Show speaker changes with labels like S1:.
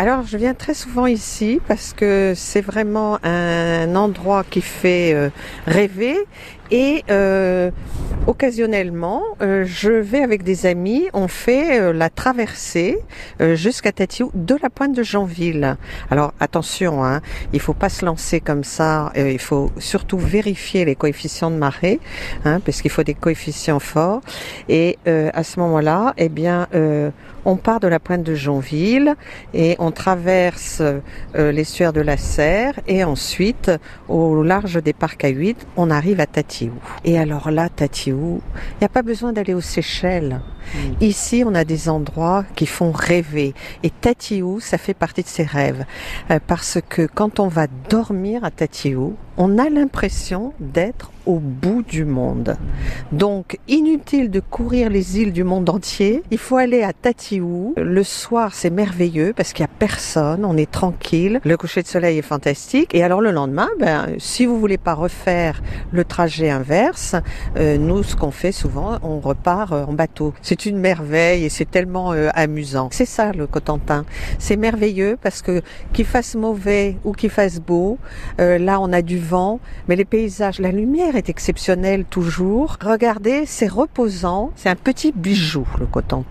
S1: Alors, je viens très souvent ici parce que c'est vraiment un endroit qui fait euh, rêver et euh, occasionnellement, euh, je vais avec des amis, on fait euh, la traversée euh, jusqu'à Tatiou de la pointe de Janville. Alors attention, hein, il faut pas se lancer comme ça. euh, il faut surtout vérifier les coefficients de marée, hein, parce qu'il faut des coefficients forts. Et euh, à ce moment-là, eh bien, euh, on part de la pointe de Jonville et on traverse l'estuaire de la Serre et ensuite, au large des parcs à huit, on arrive à Tatiou. Et alors là, Tatiou, il n'y a pas besoin d'aller aux Seychelles. Ici, on a des endroits qui font rêver. Et Tatiou, ça fait partie de ces rêves. Euh, parce que quand on va dormir à Tatiou, on a l'impression d'être au bout du monde. Donc, inutile de courir les îles du monde entier. Il faut aller à Tatiou. Le soir, c'est merveilleux parce qu'il n'y a personne. On est tranquille. Le coucher de soleil est fantastique. Et alors, le lendemain, ben, si vous voulez pas refaire le trajet inverse, euh, nous, ce qu'on fait souvent, on repart euh, en bateau. C'est une merveille et c'est tellement euh, amusant. C'est ça, le Cotentin. C'est merveilleux parce que qu'il fasse mauvais ou qu'il fasse beau, euh, là, on a du mais les paysages, la lumière est exceptionnelle toujours. Regardez, c'est reposant. C'est un petit bijou, le Cotentin.